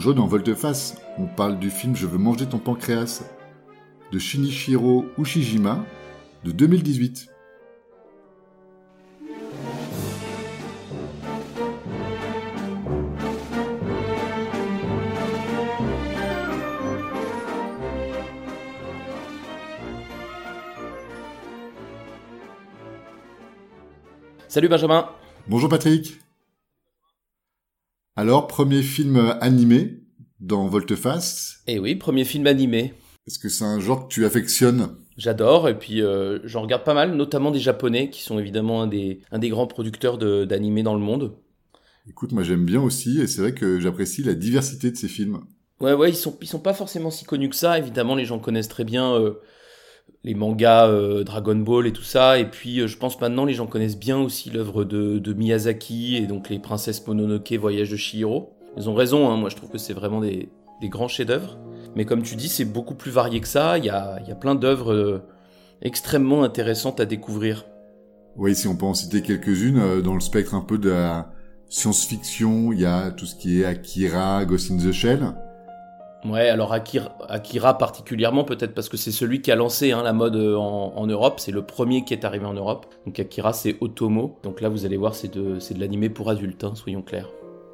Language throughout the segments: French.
Aujourd'hui, dans Volte-Face, on parle du film Je veux manger ton pancréas de Shinichiro Ushijima de 2018. Salut Benjamin. Bonjour Patrick. Alors, premier film animé dans Volteface. Eh oui, premier film animé. Est-ce que c'est un genre que tu affectionnes? J'adore, et puis euh, j'en regarde pas mal, notamment des japonais, qui sont évidemment un des, un des grands producteurs d'animés dans le monde. Écoute, moi j'aime bien aussi, et c'est vrai que j'apprécie la diversité de ces films. Ouais, ouais, ils sont, ils sont pas forcément si connus que ça, évidemment, les gens connaissent très bien euh, les mangas euh, Dragon Ball et tout ça. Et puis, je pense maintenant, les gens connaissent bien aussi l'œuvre de, de, Miyazaki et donc les princesses Mononoke, Voyage de Chihiro. Ils ont raison, hein, moi je trouve que c'est vraiment des, des grands chefs-d'œuvre. Mais comme tu dis, c'est beaucoup plus varié que ça. Il y a, y a plein d'œuvres euh, extrêmement intéressantes à découvrir. Oui, si on peut en citer quelques-unes, dans le spectre un peu de la science-fiction, il y a tout ce qui est Akira, Ghost in the Shell. Ouais, alors Akira, Akira particulièrement peut-être parce que c'est celui qui a lancé hein, la mode euh, en, en Europe, c'est le premier qui est arrivé en Europe. Donc Akira c'est Otomo, donc là vous allez voir c'est de, de l'animé pour adultes, hein, soyons clairs.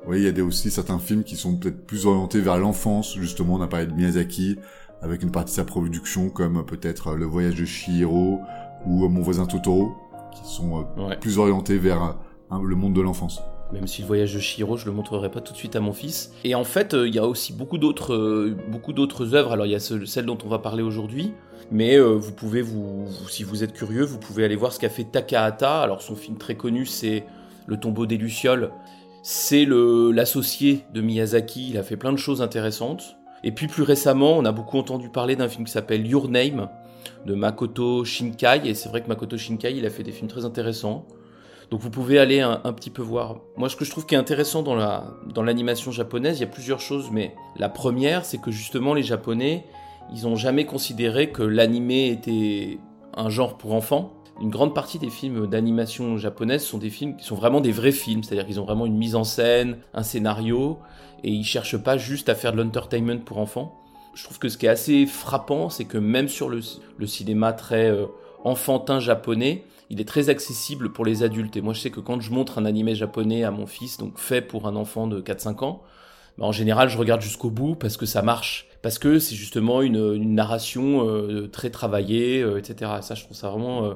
Oui, il y a des, aussi certains films qui sont peut-être plus orientés vers l'enfance, justement on a parlé de Miyazaki, avec une partie de sa production comme peut-être Le Voyage de Chihiro ou Mon voisin Totoro, qui sont euh, ouais. plus orientés vers hein, le monde de l'enfance. Même si le voyage de Shiro, je le montrerai pas tout de suite à mon fils. Et en fait, il euh, y a aussi beaucoup d'autres, euh, beaucoup d'autres œuvres. Alors il y a ce, celle dont on va parler aujourd'hui, mais euh, vous pouvez vous, vous, si vous êtes curieux, vous pouvez aller voir ce qu'a fait Takahata. Alors son film très connu, c'est Le Tombeau des lucioles. C'est l'associé de Miyazaki. Il a fait plein de choses intéressantes. Et puis plus récemment, on a beaucoup entendu parler d'un film qui s'appelle Your Name de Makoto Shinkai. Et c'est vrai que Makoto Shinkai, il a fait des films très intéressants. Donc vous pouvez aller un, un, petit peu voir. Moi, ce que je trouve qui est intéressant dans la dans l'animation japonaise, il y a plusieurs choses, mais la première, c'est que justement les Japonais, ils ont jamais considéré que l'animé était un genre pour enfants. Une grande partie des films d'animation japonaise sont des films qui sont vraiment des vrais films, c'est-à-dire qu'ils ont vraiment une mise en scène, un scénario, et ils cherchent pas juste à faire de l'entertainment pour enfants. Je trouve que ce qui est assez frappant, c'est que même sur le, cinéma très euh, enfantin japonais, il est très accessible pour les adultes. Et moi, je sais que quand je montre un animé japonais à mon fils, donc fait pour un enfant de 4-5 ans, bah, en général, je regarde jusqu'au bout parce que ça marche. Parce que c'est justement une, narration euh, très travaillée, euh, etc. Ça, je trouve ça vraiment, euh,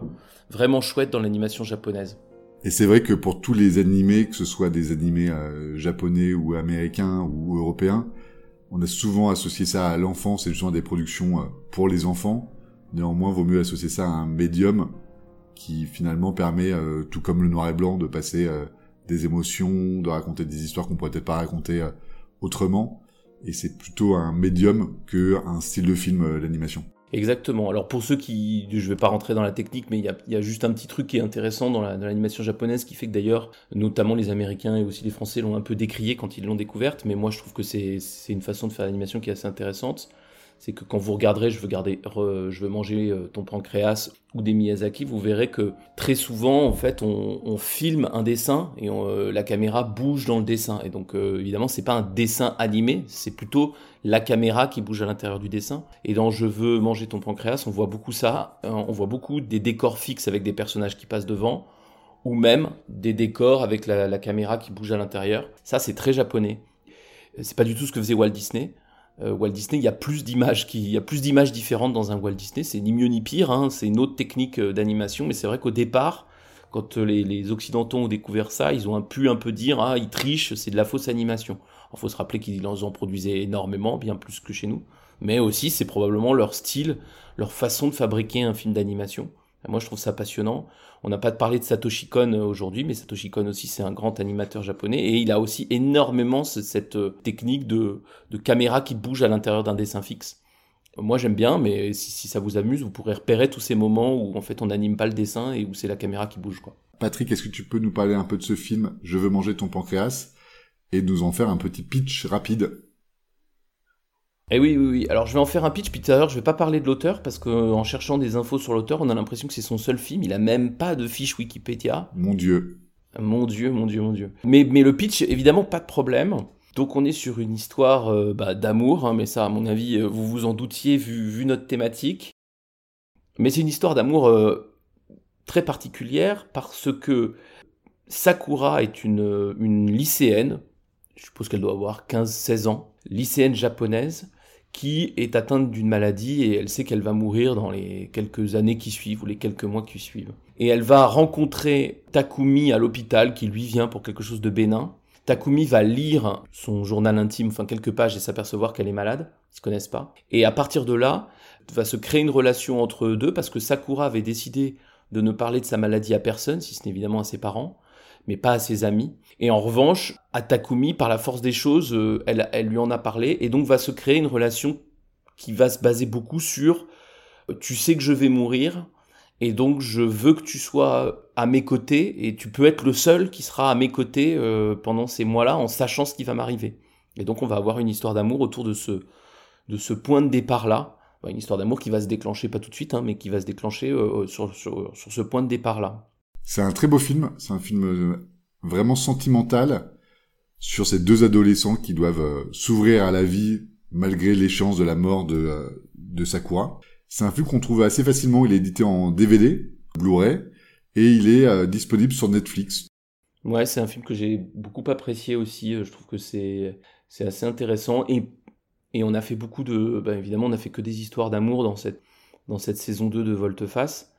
vraiment chouette dans l'animation japonaise. Et c'est vrai que pour tous les animés, que ce soit des animés japonais ou américains ou européens, on a souvent associé ça à l'enfance et justement des productions pour les enfants. Néanmoins, vaut mieux associer ça à un médium qui finalement permet, tout comme le noir et blanc, de passer des émotions, de raconter des histoires qu'on pourrait peut-être pas raconter autrement. Et c'est plutôt un médium que un style de film, l'animation. Exactement. Alors pour ceux qui, je vais pas rentrer dans la technique, mais il y a, juste un petit truc qui est intéressant dans l'animation japonaise qui fait que d'ailleurs, notamment les Américains et aussi les Français l'ont un peu décrié quand ils l'ont découverte, mais moi je trouve que c'est une façon de faire l'animation qui est assez intéressante c'est que quand vous regarderez, je veux manger ton pancréas ou des Miyazaki, vous verrez que très souvent, en fait, on, filme un dessin et euh, la caméra bouge dans le dessin. Et donc, euh, évidemment, c'est pas un dessin animé, c'est plutôt la caméra qui bouge à l'intérieur du dessin. Et dans Je veux manger ton pancréas, on voit beaucoup ça. Hein, on voit beaucoup des décors fixes avec des personnages qui passent devant ou même des décors avec la, la caméra qui bouge à l'intérieur. Ça, c'est très japonais. C'est pas du tout ce que faisait Walt Disney euh, Walt Disney, il y a plus d'images qui, il y a plus d'images différentes dans un Walt Disney. C'est ni mieux ni pire. Hein, c'est une autre technique euh, d'animation, mais c'est vrai qu'au départ, quand les, les, Occidentaux ont découvert ça, ils ont pu un peu dire ah ils trichent, c'est de la fausse animation. Il faut se rappeler qu'ils en produisaient énormément, bien plus que chez nous. Mais aussi c'est probablement leur style, leur façon de fabriquer un film d'animation. Moi je trouve ça passionnant. On n'a pas parlé de Satoshi Kon euh, aujourd'hui, mais Satoshi Kon aussi c'est un grand animateur japonais et il a aussi énormément cette euh, technique de, caméra qui bouge à l'intérieur d'un dessin fixe. Moi j'aime bien, mais si, ça vous amuse, vous pourrez repérer tous ces moments où en fait on n'anime pas le dessin et où c'est la caméra qui bouge quoi. Patrick, est-ce que tu peux nous parler un peu de ce film Je veux manger ton pancréas et nous en faire un petit pitch rapide? Eh oui, oui, oui. Alors je vais en faire un pitch, puis tout à l'heure je vais pas parler de l'auteur parce qu'en cherchant des infos sur l'auteur, on a l'impression que c'est son seul film. Il a même pas de fiche Wikipédia. Mon Dieu. Mon Dieu, mon Dieu, mon Dieu. Mais, mais le pitch, évidemment, pas de problème. Donc on est sur une histoire euh, bah, d'amour, hein, mais ça, à mon avis, euh, vous vous en doutiez vu, vu notre thématique. Mais c'est une histoire d'amour euh, très particulière parce que Sakura est une, une lycéenne, je suppose qu'elle doit avoir 15-16 ans, lycéenne japonaise, qui est atteinte d'une maladie et elle sait qu'elle va mourir dans les quelques années qui suivent ou les quelques mois qui suivent. Et elle va rencontrer Takumi à l'hôpital qui lui vient pour quelque chose de bénin Takumi va lire son journal intime, enfin quelques pages, et s'apercevoir qu'elle est malade. Ils se connaissent pas. Et à partir de là, va se créer une relation entre eux deux parce que Sakura avait décidé de ne parler de sa maladie à personne, si ce n'est évidemment à ses parents, mais pas à ses amis. Et en revanche, à Takumi, par la force des choses, euh, elle, lui en a parlé, et donc va se créer une relation qui va se baser beaucoup sur euh, tu sais que je vais mourir, et donc je veux que tu sois à mes côtés et tu peux être le seul qui sera à mes côtés euh, pendant ces mois-là en sachant ce qui va m'arriver. Et donc on va avoir une histoire d'amour autour de ce, de ce point de départ-là. Une histoire d'amour qui va se déclencher, pas tout de suite, hein, mais qui va se déclencher sur, sur, sur, ce point de départ-là. C'est un très beau film, c'est un film euh, vraiment sentimental sur ces deux adolescents qui doivent s'ouvrir à la vie malgré les chances de la mort de, de Sakura. C'est un film qu'on trouve assez facilement, il est édité en DVD, Blu-ray, et il est euh, disponible sur Netflix. Ouais, c'est un film que j'ai beaucoup apprécié aussi, euh, je trouve que c'est c'est assez intéressant et et on a fait beaucoup de bah, évidemment on a fait que des histoires d'amour dans cette dans cette saison 2 de Volte-Face.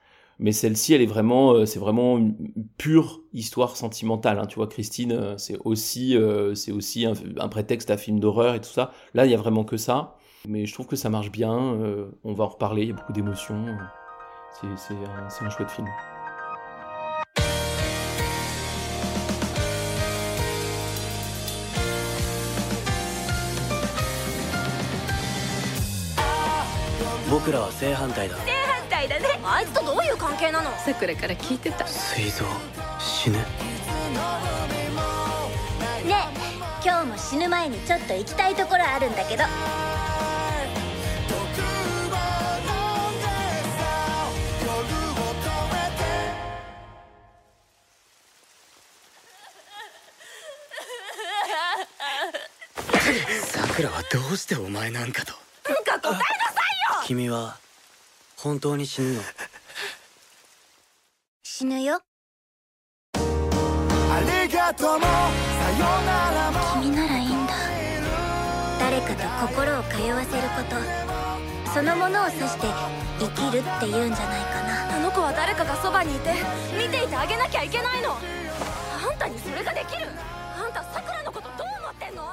Mais celle-ci, elle est vraiment, euh, c'est vraiment une pure histoire sentimentale. Hein. Tu vois, Christine, c'est aussi, c'est aussi un, prétexte à film d'horreur et tout ça. Là, il y a vraiment que ça. Mais je trouve que ça marche bien, euh, on va en reparler, il y a beaucoup d'émotions. C'est, un, un chouette film. あいつとどういう関係なの？さくらから聞いてた。水臓死ぬねえ今日も死ぬ前にちょっと行きたいところあるんだけど。サクラはどうしてお前なんかと？なんか答えなさいよ！君は本当に死ぬの？死ぬよ。ありがとうも。さよならも。君ならいいんだ。誰かと心を通わせること。そのものを指して生きるっていうんじゃないかな。あの子は誰かがそばにいて見ていてあげなきゃいけないの。あんたにそれができる。あんたさくらのことどう思ってんの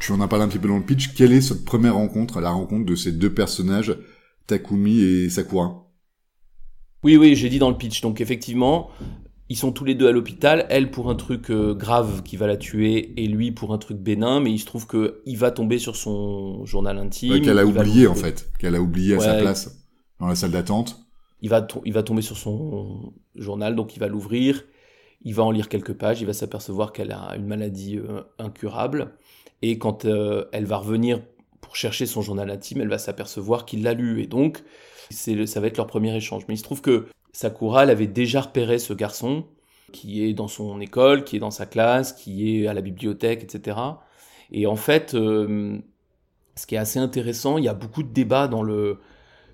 ？On en parle un petit peu dans le pitch. Quelle est cette première rencontre, la rencontre de ces deux personnages Takumi et Sakura. Oui, oui, j'ai dit dans le pitch. Donc effectivement, ils sont tous les deux à l'hôpital, elle pour un truc euh, grave qui va la tuer et lui pour un truc bénin, mais il se trouve que il va tomber sur son journal intime. qu'elle a oublié en fait, qu'elle a oublié à sa place dans la salle d'attente. Il va, il va tomber sur son journal, donc il va l'ouvrir, il va en lire quelques pages, il va s'apercevoir qu'elle a une maladie euh, incurable, et quand euh, elle va revenir pour chercher son journal intime, elle va s'apercevoir qu'il l'a lu, et donc ça va être leur premier échange. Mais il se trouve que Sakura, elle avait déjà repéré ce garçon qui est dans son école, qui est dans sa classe, qui est à la bibliothèque, etc. Et en fait, euh, ce qui est assez intéressant, il y a beaucoup de débats dans le,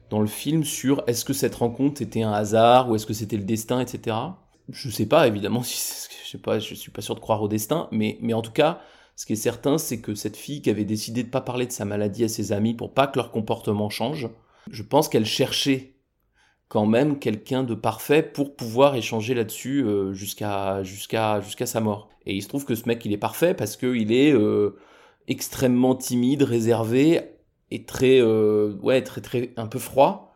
dans le film sur est-ce que cette rencontre était un hasard ou est-ce que c'était le destin, etc. Je sais pas, évidemment, je sais pas, je suis pas sûr de croire au destin, mais en tout cas, ce qui est certain, c'est que cette fille qui avait décidé de pas parler de sa maladie à ses amis pour pas que leur comportement change, je pense qu'elle cherchait quand même quelqu'un de parfait pour pouvoir échanger là-dessus jusqu'à jusqu'à jusqu'à sa mort. Et il se trouve que ce mec il est parfait parce qu'il est extrêmement timide, réservé et très ouais très très un peu froid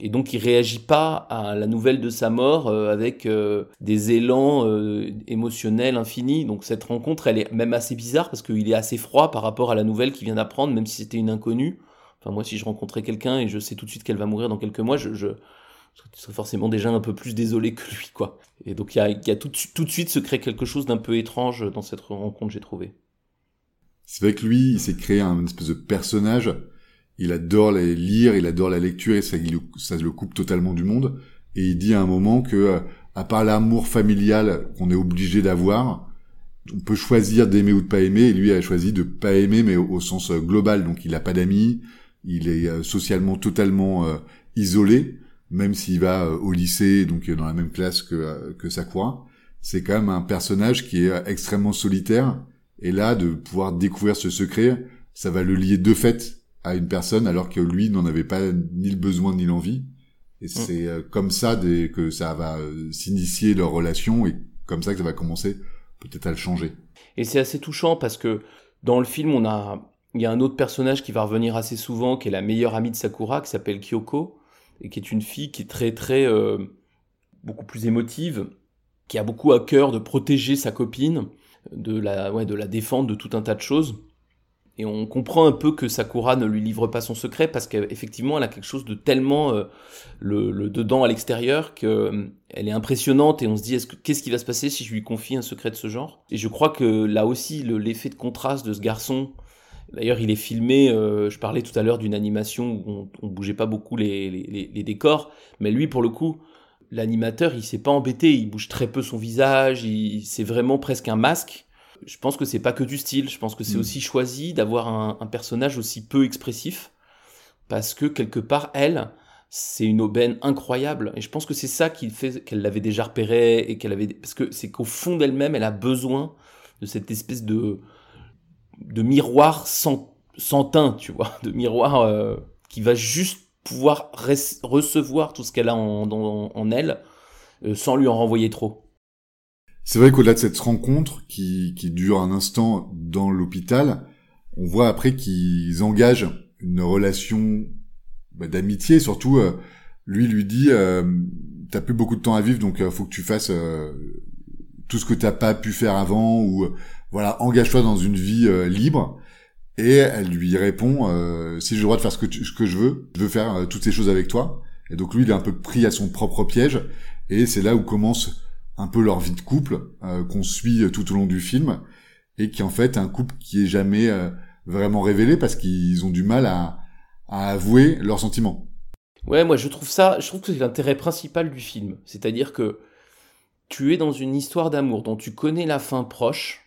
et donc il réagit pas à la nouvelle de sa mort euh, avec euh, des élans euh, émotionnels infinis. Donc cette rencontre, elle est même assez bizarre parce qu'il est assez froid par rapport à la nouvelle qu'il vient d'apprendre, même si c'était une inconnue. Enfin moi, si je rencontrais quelqu'un et je sais tout de suite qu'elle va mourir dans quelques mois, je, serais forcément déjà un peu plus désolé que lui, quoi. Et donc il y a, tout, de suite se crée quelque chose d'un peu étrange dans cette rencontre, j'ai trouvé. C'est vrai que lui, il s'est créé un espèce de personnage il adore les lire, il adore la lecture et ça, ça le coupe totalement du monde. Et il dit à un moment que, euh, à part l'amour familial qu'on est obligé d'avoir, on peut choisir d'aimer ou de pas aimer. Et lui a choisi de pas aimer, mais au, sens euh, global. Donc il a pas d'amis, il est euh, socialement totalement isolé, même s'il va au lycée, donc dans la même classe que, que Sakura. C'est quand même un personnage qui est extrêmement solitaire. Et là, de pouvoir découvrir ce secret, ça va le lier de fait à une personne alors que lui n'en avait pas ni le besoin ni l'envie. Et mm. c'est euh, comme ça que ça va euh, s'initier leur relation et comme ça que ça va commencer peut-être à le changer. Et c'est assez touchant parce que dans le film, on a il y a un autre personnage qui va revenir assez souvent, qui est la meilleure amie de Sakura, qui s'appelle Kyoko, et qui est une fille qui est très très euh, beaucoup plus émotive, qui a beaucoup à cœur de protéger sa copine, de la ouais, de la défendre de tout un tas de choses. Et on comprend un peu que Sakura ne lui livre pas son secret parce qu'effectivement, elle a quelque chose de tellement euh, le, dedans à l'extérieur qu'elle euh, est impressionnante et on se dit qu'est-ce qui va se passer si je lui confie un secret de ce genre? Et je crois que là aussi, l'effet de contraste de ce garçon, d'ailleurs, il est filmé. Euh, je parlais tout à l'heure d'une animation où on, bougeait pas beaucoup les, les, décors, mais lui, pour le coup, l'animateur, il s'est pas embêté, il bouge très peu son visage, c'est vraiment presque un masque je pense que c'est pas que du style, je pense que c'est mm. aussi choisi d'avoir un, personnage aussi peu expressif, parce que quelque part, elle, c'est une aubaine incroyable, et je pense que c'est ça qui fait qu'elle l'avait déjà repéré, et qu'elle avait, parce que c'est qu'au fond d'elle-même, elle a besoin de cette espèce de, de miroir sans, sans teint, tu vois, de miroir euh, qui va juste pouvoir recevoir tout ce qu'elle a en, en, elle, euh, sans lui en renvoyer trop. C'est vrai qu'au-delà de cette rencontre qui, qui dure un instant dans l'hôpital, on voit après qu'ils engagent une relation bah, d'amitié. Surtout, euh, lui lui dit euh, "T'as plus beaucoup de temps à vivre, donc euh, faut que tu fasses euh, tout ce que t'as pas pu faire avant, ou voilà, engage-toi dans une vie libre." Et elle lui répond "Si j'ai le droit de faire ce que, ce que je veux, je veux faire toutes ces choses avec toi." Et donc lui, il est un peu pris à son propre piège. Et c'est là où commence un peu leur vie de couple euh, qu'on suit tout au long du film et qui en fait un couple qui est jamais euh, vraiment révélé parce qu'ils ont du mal à, avouer leurs sentiments. Ouais, moi je trouve ça, je trouve que c'est l'intérêt principal du film, c'est-à-dire que tu es dans une histoire d'amour dont tu connais la fin proche.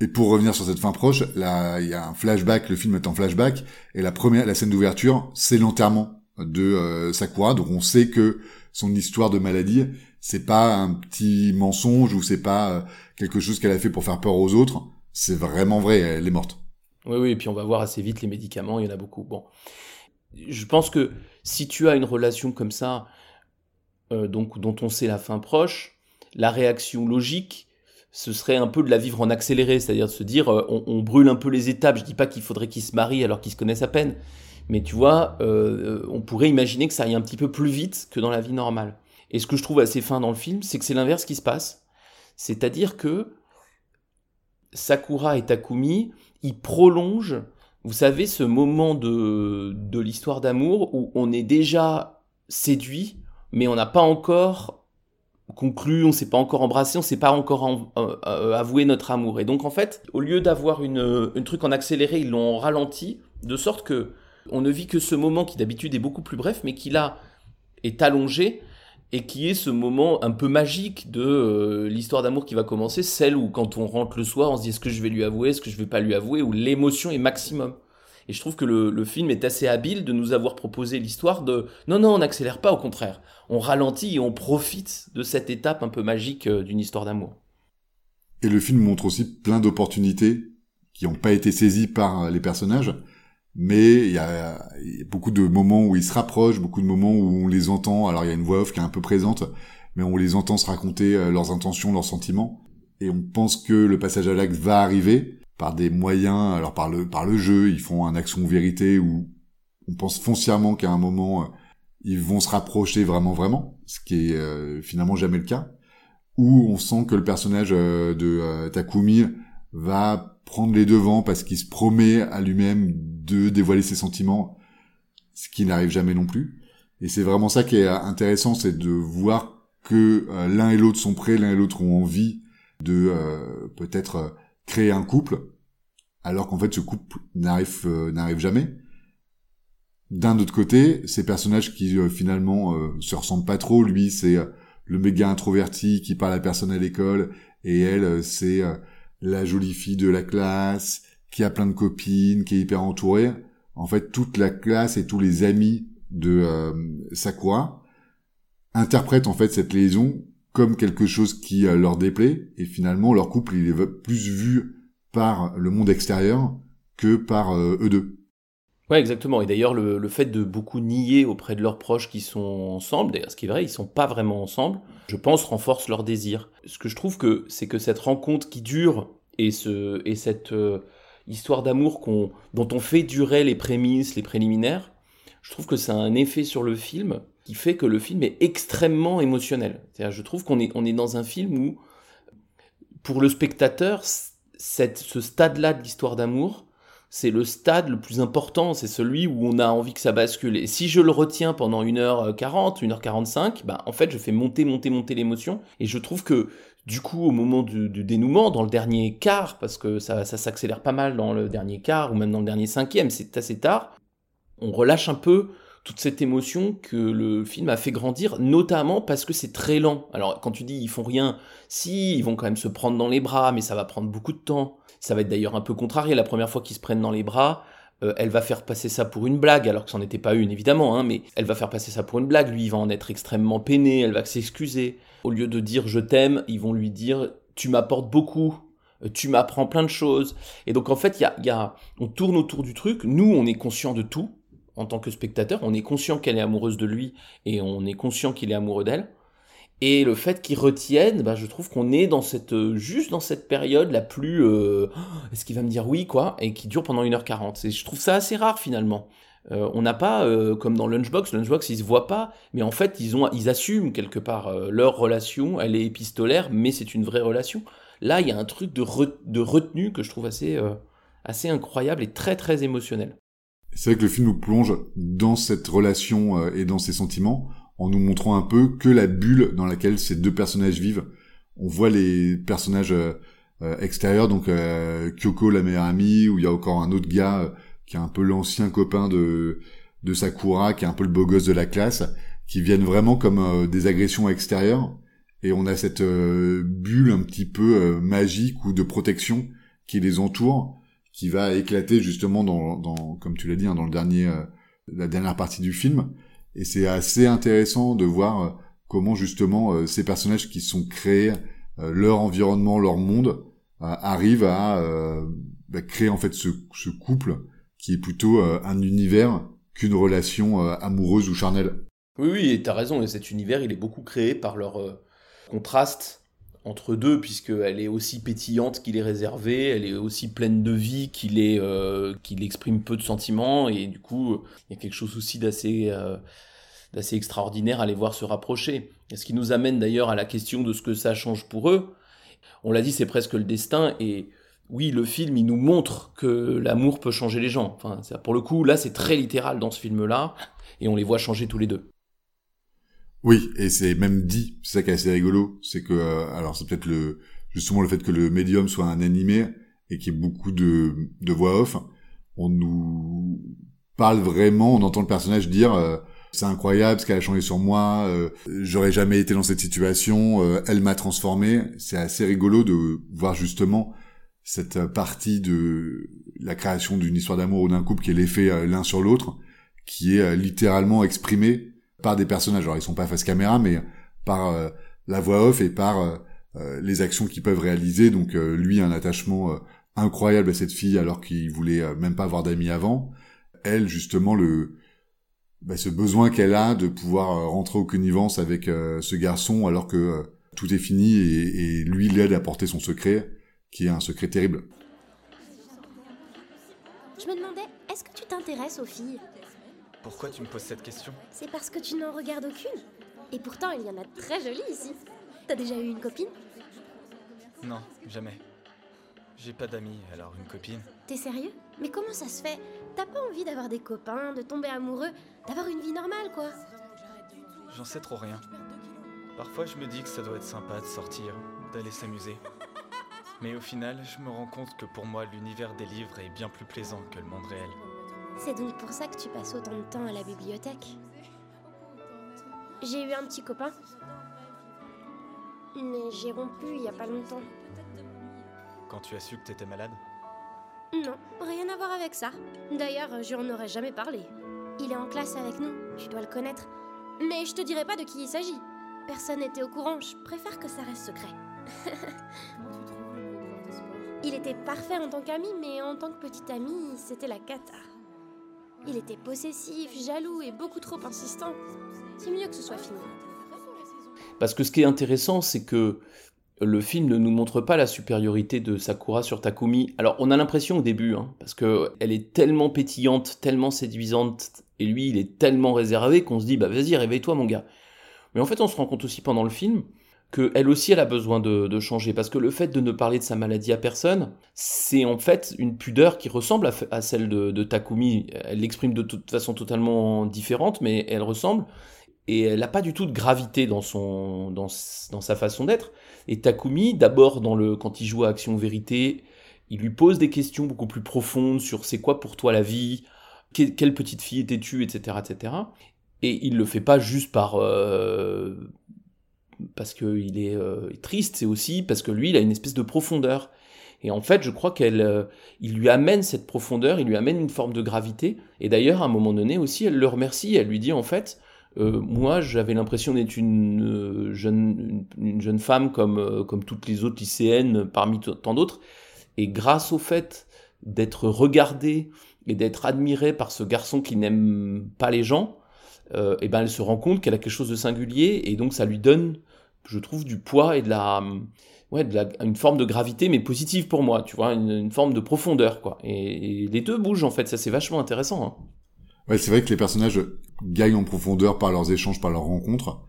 Et pour revenir sur cette fin proche, là il y a un flashback, le film est en flashback et la première, la scène d'ouverture, c'est l'enterrement de euh, Sakura, donc on sait que son histoire de maladie c'est pas un petit mensonge ou c'est pas euh, quelque chose qu'elle a fait pour faire peur aux autres. C'est vraiment vrai, elle est morte. Oui, oui, et puis on va voir assez vite les médicaments, il y en a beaucoup. Bon, je pense que si tu as une relation comme ça, euh, donc dont on sait la fin proche, la réaction logique, ce serait un peu de la vivre en accéléré, c'est-à-dire de se dire, euh, on, brûle un peu les étapes. Je dis pas qu'il faudrait qu'ils se marient alors qu'ils se connaissent à peine, mais tu vois, on pourrait imaginer que ça aille un petit peu plus vite que dans la vie normale. Et ce que je trouve assez fin dans le film, c'est que c'est l'inverse qui se passe. C'est-à-dire que Sakura et Takumi, ils prolongent, vous savez, ce moment de, de l'histoire d'amour où on est déjà séduit, mais on n'a pas encore conclu, on s'est pas encore embrassé, on s'est pas encore euh, euh, avoué notre amour. Et donc en fait, au lieu d'avoir une, une truc en accéléré, ils l'ont ralenti, de sorte que on ne vit que ce moment qui d'habitude est beaucoup plus bref, mais qui là est allongé et qui est ce moment un peu magique de euh, l'histoire d'amour qui va commencer, celle où quand on rentre le soir, on se dit est-ce que je vais lui avouer, est-ce que je vais pas lui avouer, où l'émotion est maximum. Et je trouve que le, film est assez habile de nous avoir proposé l'histoire de non, non, on n'accélère pas, au contraire. On ralentit et on profite de cette étape un peu magique euh, d'une histoire d'amour. Et le film montre aussi plein d'opportunités qui n'ont pas été saisies par les personnages. Mais il y a, beaucoup de moments où ils se rapprochent, beaucoup de moments où on les entend. Alors il y a une voix off qui est un peu présente, mais on les entend se raconter euh, leurs intentions, leurs sentiments, et on pense que le passage à l'acte va arriver par des moyens, alors par le par le jeu, ils font un action vérité où on pense foncièrement qu'à un moment euh, ils vont se rapprocher vraiment vraiment, ce qui est euh, finalement jamais le cas, où on sent que le personnage de Takumi va prendre les devants parce qu'il se promet à lui-même de dévoiler ses sentiments, ce qui n'arrive jamais non plus. Et c'est vraiment ça qui est intéressant, c'est de voir que euh, l'un et l'autre sont prêts, l'un et l'autre ont envie de euh, peut-être euh, créer un couple, alors qu'en fait ce couple n'arrive n'arrive jamais. D'un autre côté, ces personnages qui finalement se ressemblent pas trop, lui c'est le méga introverti qui parle à personne à l'école, et elle c'est la jolie fille de la classe, qui a plein de copines, qui est hyper entourée. En fait, toute la classe et tous les amis de euh, Sakura interprètent en fait cette liaison comme quelque chose qui euh, leur déplaît et finalement leur couple il est plus vu par le monde extérieur que par euh, eux deux. Ouais, exactement. Et d'ailleurs, le, le, fait de beaucoup nier auprès de leurs proches qui sont ensemble, d'ailleurs, ce qui est vrai, ils sont pas vraiment ensemble, je pense renforce leur désir. Ce que je trouve que c'est que cette rencontre qui dure et ce et cette euh, histoire d'amour qu'on dont on fait durer les prémices, les préliminaires, je trouve que ça a un effet sur le film qui fait que le film est extrêmement émotionnel. Je trouve qu'on est on est dans un film où pour le spectateur, cette, ce stade-là de l'histoire d'amour, c'est le stade le plus important, c'est celui où on a envie que ça bascule. Et si je le retiens pendant 1h40, 1h45, bah, en fait, je fais monter, monter, monter l'émotion. Et je trouve que, du coup, au moment du, dénouement, dans le dernier quart, parce que ça, s'accélère pas mal dans le dernier quart, ou même dans le dernier cinquième, c'est assez tard, on relâche un peu toute cette émotion que le film a fait grandir, notamment parce que c'est très lent. Alors quand tu dis ils font rien, si, ils vont quand même se prendre dans les bras, mais ça va prendre beaucoup de temps. Ça va être d'ailleurs un peu contrarié la première fois qu'ils se prennent dans les bras. Euh, elle va faire passer ça pour une blague, alors que c'en était pas une évidemment, hein, mais elle va faire passer ça pour une blague. Lui, il va en être extrêmement peiné, elle va s'excuser. Au lieu de dire je t'aime, ils vont lui dire tu m'apportes beaucoup, euh, tu m'apprends plein de choses. Et donc en fait, y y a, on tourne autour du truc. Nous, on est conscient de tout en tant que spectateur. On est conscient qu'elle est amoureuse de lui et on est conscient qu'il est amoureux d'elle. Et le fait qu'ils retiennent, bah, je trouve qu'on est dans cette, euh, juste dans cette période la plus, euh, est-ce qu'il va me dire oui, quoi, et qui dure pendant 1h40. Et je trouve ça assez rare finalement. Euh, on n'a pas, comme dans Lunchbox, Lunchbox ils se voient pas, mais en fait ils, ont, ils assument quelque part leur relation, elle est épistolaire, mais c'est une vraie relation. Là, il y a un truc de, de retenue que je trouve assez, assez incroyable et très très émotionnel. C'est vrai que le film nous plonge dans cette relation euh, et dans ses sentiments en nous montrant un peu que la bulle dans laquelle ces deux personnages vivent. On voit les personnages euh, euh, extérieurs, donc Kyoko, la meilleure amie, où il y a encore un autre gars qui est un peu l'ancien copain de, de Sakura, qui est un peu le beau gosse de la classe, qui viennent vraiment comme des agressions extérieures. Et on a cette bulle un petit peu magique ou de protection qui les entoure qui va éclater justement dans, dans comme tu l'as dit, hein, dans le dernier, euh, la dernière partie du film. Et c'est assez intéressant de voir euh, comment justement euh, ces personnages qui sont créés, leur environnement, leur monde, arrivent à bah, créer en fait ce, ce, couple qui est plutôt un univers qu'une relation amoureuse ou charnelle. Oui, oui, et t'as raison, et cet univers, il est beaucoup créé par leur contraste entre deux, puisqu'elle est aussi pétillante qu'il est réservé, elle est aussi pleine de vie qu'il euh, exprime peu de sentiments, et du coup, il y a quelque chose aussi d'assez, euh, d'assez extraordinaire à les voir se rapprocher. Et ce qui nous amène d'ailleurs à la question de ce que ça change pour eux. On l'a dit, c'est presque le destin, et oui, le film, il nous montre que l'amour peut changer les gens. Enfin, pour le coup, là, c'est très littéral dans ce film-là, et on les voit changer tous les deux. Oui, et c'est même dit, c'est ça qui est assez rigolo, c'est que, euh, alors c'est peut-être le, justement le fait que le médium soit un animé et qu'il y ait beaucoup de, voix off, on nous parle vraiment, on entend le personnage dire euh, c'est incroyable ce qu'elle a changé sur moi, euh, j'aurais jamais été dans cette situation, elle m'a transformé. C'est assez rigolo de voir justement cette partie de la création d'une histoire d'amour ou d'un couple qui est l'effet l'un sur l'autre, qui est littéralement exprimé par des personnages. Alors ils sont pas face caméra, mais par euh, la voix off et par euh, euh, les actions qu'ils peuvent réaliser. Donc lui un attachement incroyable à cette fille alors qu'il voulait même pas avoir d'amis avant. elle justement le bah, ce besoin qu'elle a de pouvoir rentrer au connivence avec ce garçon alors que tout est fini et lui l'aide à porter son secret qui est un secret terrible. Je me demandais, est-ce que tu t'intéresses aux filles? Pourquoi tu me poses cette question? C'est parce que tu n'en regardes aucune. Et pourtant, il y en a très jolies ici. T'as déjà eu une copine? Non, jamais. J'ai pas d'amis, alors une copine. T'es sérieux? Mais comment ça se fait? T'as pas envie d'avoir des copains, de tomber amoureux, d'avoir une vie normale, quoi? J'en sais trop rien. Parfois, je me dis que ça doit être sympa de sortir, d'aller s'amuser. Mais au final, je me rends compte que pour moi, l'univers des livres est bien plus plaisant que le monde réel. C'est donc pour ça que tu passes autant de temps à la bibliothèque? J'ai eu un petit copain. Mais j'ai rompu il y a pas longtemps. Quand tu as su que t'étais malade? Non, rien à voir avec ça. D'ailleurs, je n'en aurais jamais parlé. Il est en classe avec nous, tu dois le connaître. Mais je te dirai pas de qui il s'agit. Personne n'était au courant, je préfère que ça reste secret. Il était parfait en tant qu'ami, mais en tant que petit ami, c'était la cata. Il était possessif, jaloux et beaucoup trop insistant. C'est mieux que ce soit fini. Parce que ce qui est intéressant, c'est que le film ne nous montre pas la supériorité de Sakura sur Takumi. Alors, on a l'impression au début, hein, parce que elle est tellement pétillante, tellement séduisante, et lui, il est tellement réservé qu'on se dit, bah vas-y, réveille-toi, mon gars. Mais en fait, on se rend compte aussi pendant le film qu'elle aussi, elle a besoin de, changer. Parce que le fait de ne parler de sa maladie à personne, c'est en fait une pudeur qui ressemble à, celle de, Takumi. Elle l'exprime de toute façon totalement différente, mais elle ressemble. Et elle n'a pas du tout de gravité dans, son, dans, sa façon d'être. Et Takumi, d'abord, dans le, quand il joue à Action Vérité, il lui pose des questions beaucoup plus profondes sur c'est quoi pour toi la vie, quelle petite fille étais-tu, etc., etc. Et il le fait pas juste par euh, parce qu'il est euh, triste, c'est aussi parce que lui, il a une espèce de profondeur. Et en fait, je crois qu'elle, euh, il lui amène cette profondeur, il lui amène une forme de gravité. Et d'ailleurs, à un moment donné aussi, elle le remercie. Elle lui dit en fait, moi, j'avais l'impression d'être une jeune, une, jeune femme comme comme toutes les autres lycéennes parmi tant d'autres. Et grâce au fait d'être regardée et d'être admirée par ce garçon qui n'aime pas les gens, euh, et ben elle se rend compte qu'elle a quelque chose de singulier et donc ça lui donne, je trouve, du poids et de la, ouais, de la, une forme de gravité mais positive pour moi, tu vois, une, forme de profondeur quoi. Et, les deux bougent en fait, ça c'est vachement intéressant. Hein. Ouais, c'est vrai que les personnages gagnent en profondeur par leurs échanges, par leurs rencontres,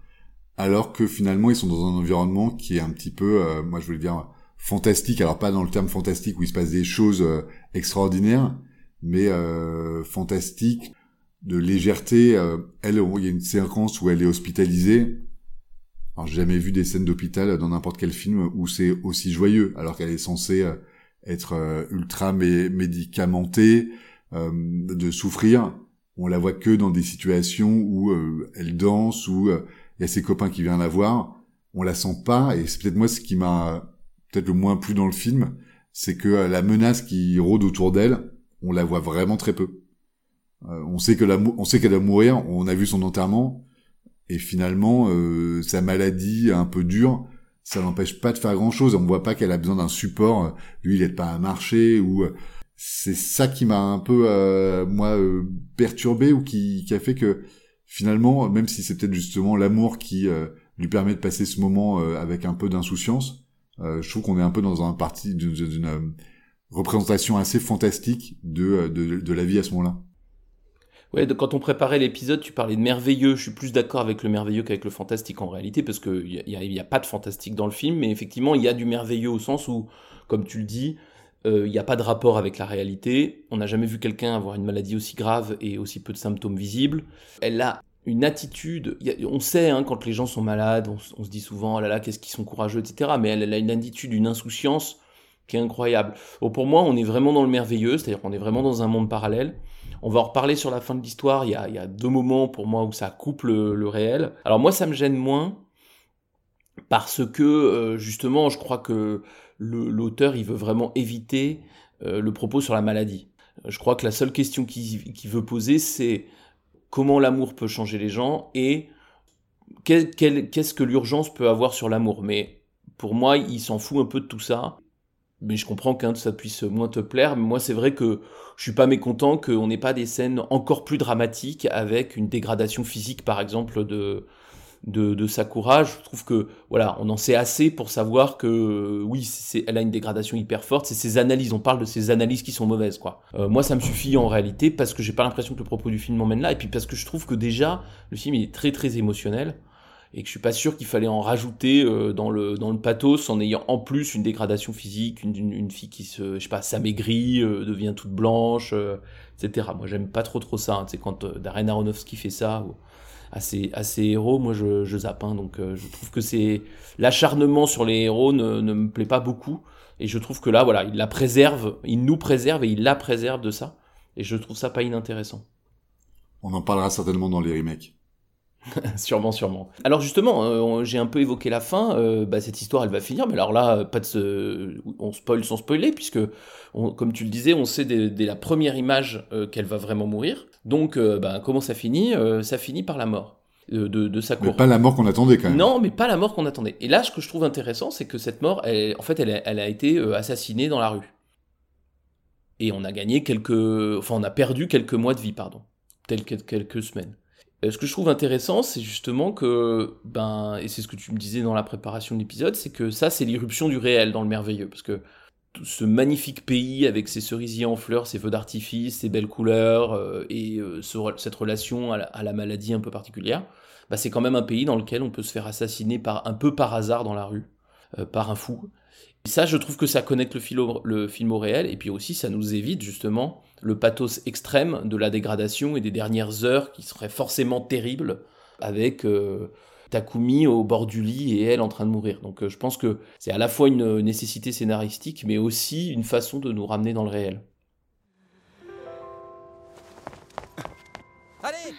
alors que finalement ils sont dans un environnement qui est un petit peu, euh, moi je voulais dire fantastique, alors pas dans le terme fantastique où il se passe des choses euh, extraordinaires, mais euh, fantastique de légèreté. Elle, il y a une séquence où elle est hospitalisée. Alors, j'ai jamais vu des scènes d'hôpital dans n'importe quel film où c'est aussi joyeux, alors qu'elle est censée euh, être euh, ultra médicamentée, de souffrir. On la voit que dans des situations où elle danse, où il y a ses copains qui viennent la voir. On la sent pas, et c'est peut-être moi ce qui m'a peut-être le moins plu dans le film, c'est que la menace qui rôde autour d'elle, on la voit vraiment très peu. Euh, on sait on sait qu'elle va mourir. On a vu son enterrement et finalement euh, sa maladie un peu dure, ça l'empêche pas de faire grand chose. On voit pas qu'elle a besoin d'un support. Lui, il aide pas à marcher ou euh, c'est ça qui m'a un peu moi perturbé ou qui, qui a fait que finalement, même si c'est peut-être justement l'amour qui lui permet de passer ce moment avec un peu d'insouciance, je trouve qu'on est un peu dans un parti d'une représentation assez fantastique de, de, de la vie à ce moment-là. Ouais, quand on préparait l'épisode, tu parlais de merveilleux. Je suis plus d'accord avec le merveilleux qu'avec le fantastique en réalité, parce qu'il n'y a, y a, pas de fantastique dans le film, mais effectivement, il y a du merveilleux au sens où, comme tu le dis, euh, il n'y a pas de rapport avec la réalité. On n'a jamais vu quelqu'un avoir une maladie aussi grave et aussi peu de symptômes visibles. Elle a une attitude, on sait hein, quand les gens sont malades, on, se dit souvent, oh là là, qu'est-ce qu'ils sont courageux, etc. Mais elle, elle, a une attitude, une insouciance qui est incroyable. pour moi, on est vraiment dans le merveilleux, c'est-à-dire qu'on est vraiment dans un monde parallèle. On va en reparler sur la fin de l'histoire. Il, y a, deux moments pour moi où ça coupe le, réel. Alors moi, ça me gêne moins parce que euh, justement, je crois que l'auteur, il veut vraiment éviter euh, le propos sur la maladie. Je crois que la seule question qu'il veut poser, c'est comment l'amour peut changer les gens et qu'est-ce que l'urgence peut avoir sur l'amour. Mais pour moi, il s'en fout un peu de tout ça. Mais je comprends qu'un ça puisse moins te plaire. Mais moi, c'est vrai que je suis pas mécontent qu'on n'ait pas des scènes encore plus dramatiques avec une dégradation physique, par exemple, de, de, de, Sakura. Je trouve que voilà, on en sait assez pour savoir que oui, elle a une dégradation hyper forte. C'est ses analyses. On parle de ses analyses qui sont mauvaises, quoi. Euh, moi, ça me suffit en réalité parce que j'ai pas l'impression que le propos du film m'emmène là, et puis parce que je trouve que déjà le film il est très très émotionnel et que je suis pas sûr qu'il fallait en rajouter euh, dans le dans le pathos en ayant en plus une dégradation physique, une, une, fille qui se je sais pas s'amaigrit, euh, devient toute blanche, euh, etc. Moi j'aime pas trop trop ça. Hein. C'est quand Darren Aronofsky fait ça à ses, à ses héros, moi je, je zappe. Hein. donc je trouve que c'est l'acharnement sur les héros ne, ne me plaît pas beaucoup et je trouve que là voilà il la préserve, il nous préserve et il la préserve de ça et je trouve ça pas inintéressant. On en parlera certainement dans les remakes. sûrement, sûrement. Alors justement, euh, j'ai un peu évoqué la fin. Euh, bah, cette histoire, elle va finir. Mais alors là, pas de ce... on spoil sans spoiler, puisque, comme tu le disais, on sait dès, la première image euh, qu'elle va vraiment mourir. Donc, bah, comment ça finit Ça finit par la mort de, de Sakura. Mais pas la mort qu'on attendait quand même. Non, mais pas la mort qu'on attendait. Et là, ce que je trouve intéressant, c'est que cette mort, elle, en fait, elle a, elle a été assassinée dans la rue. Et on a gagné quelques, enfin, on a perdu quelques mois de vie, pardon, telles quelques semaines. Euh, ce que je trouve intéressant, c'est justement que, ben, et c'est ce que tu me disais dans la préparation de l'épisode, c'est que ça, c'est l'irruption du réel dans le merveilleux. Parce que ce magnifique pays avec ses cerisiers en fleurs, ses feux d'artifice, ses belles couleurs, euh, et euh, cette relation à la, maladie un peu particulière, bah, c'est quand même un pays dans lequel on peut se faire assassiner par, un peu par hasard dans la rue, par un fou. Et ça, je trouve que ça connecte le film au réel, et puis aussi, ça nous évite justement le pathos extrême de la dégradation et des dernières heures qui seraient forcément terribles avec euh, Takumi au bord du lit et elle en train de mourir. Donc euh, je pense que c'est à la fois une nécessité scénaristique mais aussi une façon de nous ramener dans le réel. Allez!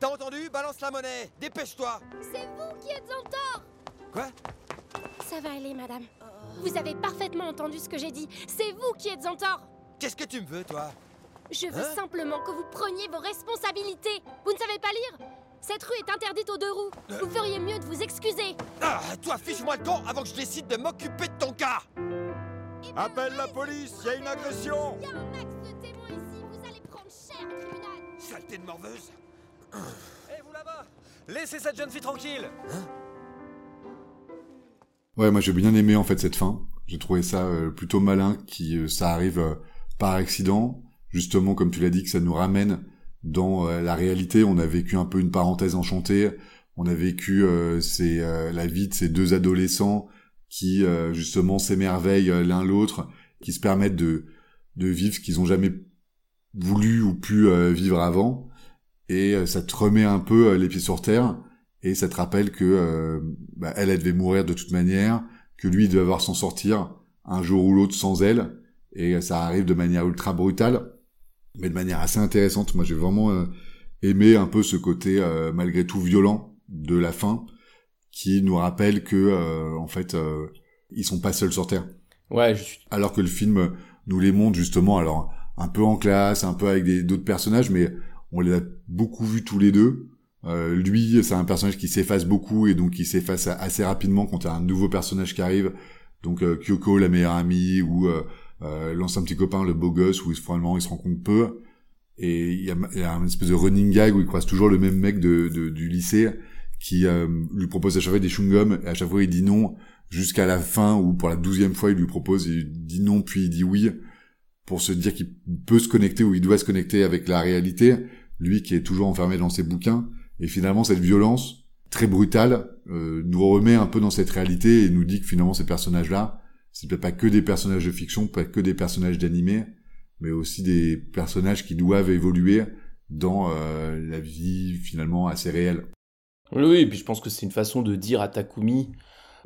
T'as entendu? Balance la monnaie. Dépêche-toi. C'est vous qui êtes en tort! Quoi? Ça va aller, madame. Vous avez parfaitement entendu ce que j'ai dit. C'est vous qui êtes en tort! Qu'est-ce que tu me veux, toi? Je veux hein simplement que vous preniez vos responsabilités. Vous ne savez pas lire? Cette rue est interdite aux deux roues. Euh. Vous feriez mieux de vous excuser. Ah, toi, fiche-moi le camp avant que je décide de m'occuper de ton cas. Eh ben, Appelle la police, il y a une agression. Il y a un max de témoins ici, vous allez prendre cher au tribunal. Saleté de morveuse. Hé, eh, vous là-bas Laissez cette jeune fille tranquille. Hein ouais, moi j'ai bien aimé en fait cette fin. J'ai trouvé ça euh, plutôt malin, qui euh, ça arrive par accident justement, comme tu l'as dit, que ça nous ramène dans euh, la réalité. On a vécu un peu une parenthèse enchantée. On a vécu euh, euh, la vie de ces deux adolescents qui justement s'émerveillent l'un l'autre, qui se permettent de, de vivre ce qu'ils ont jamais voulu ou pu vivre avant. Et ça te remet un peu les pieds sur terre et ça te rappelle que bah, elle, elle devait mourir de toute manière, que lui il devait avoir s'en sortir un jour ou l'autre sans elle, et ça arrive de manière ultra brutale mais de manière assez intéressante. Moi, j'ai vraiment euh, aimé un peu ce côté euh, malgré tout violent de la fin, qui nous rappelle que euh, en fait, ils sont pas seuls sur Terre. Ouais. Je suis... Alors que le film nous les montre justement, alors un peu en classe, un peu avec d'autres personnages, mais on les a beaucoup vus tous les deux. Euh, lui, c'est un personnage qui s'efface beaucoup et donc qui s'efface assez rapidement quand il y a un nouveau personnage qui arrive. Donc Kyoko, la meilleure amie, ou euh, lance un petit copain, le beau gosse, où finalement il se peu. Et il y a, y a une espèce de running gag où il croise toujours le même mec de, de du lycée qui euh, lui propose à chaque fois des chewing-gums, et à chaque fois il dit non, jusqu'à la fin, où pour la douzième fois il lui propose, il dit non, puis il dit oui, pour se dire qu'il peut se connecter ou il doit se connecter avec la réalité, lui qui est toujours enfermé dans ses bouquins, et finalement cette violence très brutale euh, nous remet un peu dans cette réalité et nous dit que finalement ces personnages-là, c'est peut-être pas que des personnages de fiction, pas que des personnages d'animé, mais aussi des personnages qui doivent évoluer dans euh, la vie finalement assez réelle. Oui, et puis je pense que c'est une façon de dire à Takumi,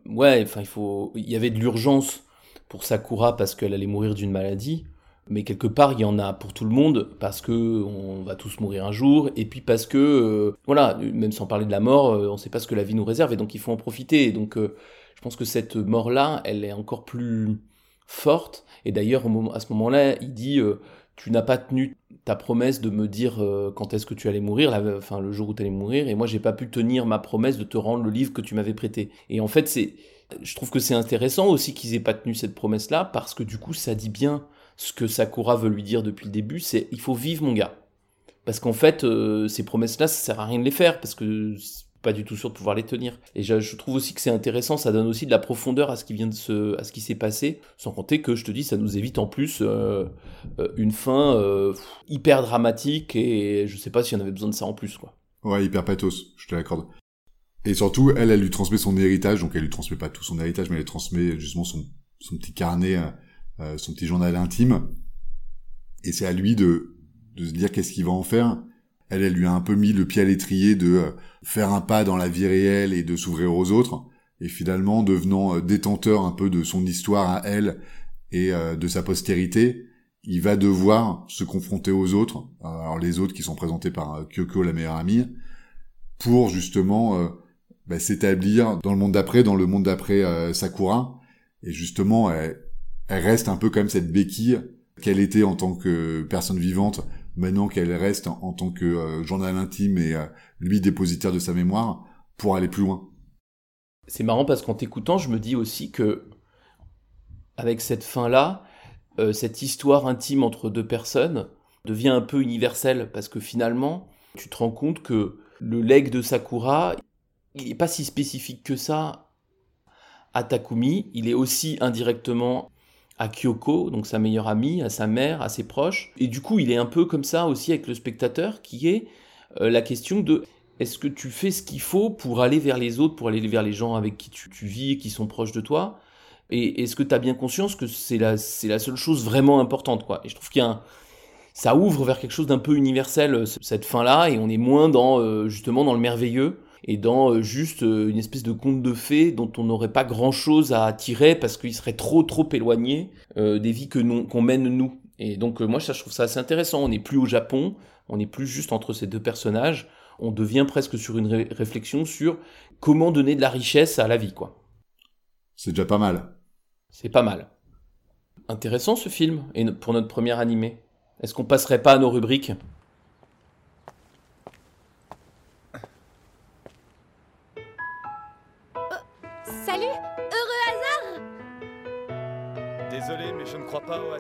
ouais, enfin il faut, il y avait de l'urgence pour Sakura parce qu'elle allait mourir d'une maladie, mais quelque part il y en a pour tout le monde parce que on va tous mourir un jour, et puis parce que, euh, voilà, même sans parler de la mort, euh, on ne sait pas ce que la vie nous réserve, et donc il faut en profiter. Et donc je pense que cette mort-là, elle est encore plus forte. Et d'ailleurs, à ce moment-là, il dit, euh, tu n'as pas tenu ta promesse de me dire euh, quand est-ce que tu allais mourir, enfin le jour où tu allais mourir, et moi j'ai pas pu tenir ma promesse de te rendre le livre que tu m'avais prêté. Et en fait, c'est, je trouve que c'est intéressant aussi qu'ils aient pas tenu cette promesse-là, parce que du coup, ça dit bien ce que Sakura veut lui dire depuis le début, c'est il faut vivre mon gars. Parce qu'en fait, euh, ces promesses-là, ça sert à rien de les faire, parce que pas du tout sûr de pouvoir les tenir. Et je, trouve aussi que c'est intéressant, ça donne aussi de la profondeur à ce qui vient de se, à ce qui s'est passé, sans compter que je te dis, ça nous évite en plus euh, euh, une fin euh, hyper dramatique et je sais pas si on avait besoin de ça en plus, quoi. Ouais, hyper pathos, je te l'accorde. Et surtout, elle, elle lui transmet son héritage, donc elle lui transmet pas tout son héritage, mais elle lui transmet justement son, son petit carnet, son petit journal intime. Et c'est à lui de se dire qu'est-ce qu'il va en faire elle, elle lui a un peu mis le pied à l'étrier de euh, faire un pas dans la vie réelle et de s'ouvrir aux autres. Et finalement, devenant euh, détenteur un peu de son histoire à elle et euh, de sa postérité, il va devoir se confronter aux autres, alors les autres qui sont présentés par Kyoko, la meilleure amie, pour justement bah, s'établir dans le monde d'après, dans le monde d'après Sakura. Et justement, elle, elle reste un peu comme cette béquille qu'elle était en tant que personne vivante maintenant qu'elle reste en, tant que euh, journal intime et euh, lui dépositaire de sa mémoire pour aller plus loin. C'est marrant parce qu'en t'écoutant, je me dis aussi que avec cette fin-là, euh, cette histoire intime entre deux personnes devient un peu universelle parce que finalement, tu te rends compte que le leg de Sakura, il n'est pas si spécifique que ça à Takumi, il est aussi indirectement à Kyoko, donc sa meilleure amie, à sa mère, à ses proches. Et du coup, il est un peu comme ça aussi avec le spectateur, qui est euh, la question de est-ce que tu fais ce qu'il faut pour aller vers les autres, pour aller vers les gens avec qui tu, vis, qui sont proches de toi? Et est-ce que tu as bien conscience que c'est la, seule chose vraiment importante quoi? Et je trouve qu'il ça ouvre vers quelque chose d'un peu universel, euh, cette fin-là, et on est moins dans, euh, justement, dans le merveilleux et dans euh, juste euh, une espèce de conte de fées dont on n'aurait pas grand-chose à tirer parce qu'il serait trop trop éloigné euh, des vies que qu'on mène nous. Et donc moi ça, je trouve ça assez intéressant. On n'est plus au Japon, on n'est plus juste entre ces deux personnages. On devient presque sur une réflexion sur comment donner de la richesse à la vie, quoi. C'est déjà pas mal. C'est pas mal. Intéressant ce film, et pour notre première animé. Est-ce qu'on passerait pas à nos rubriques?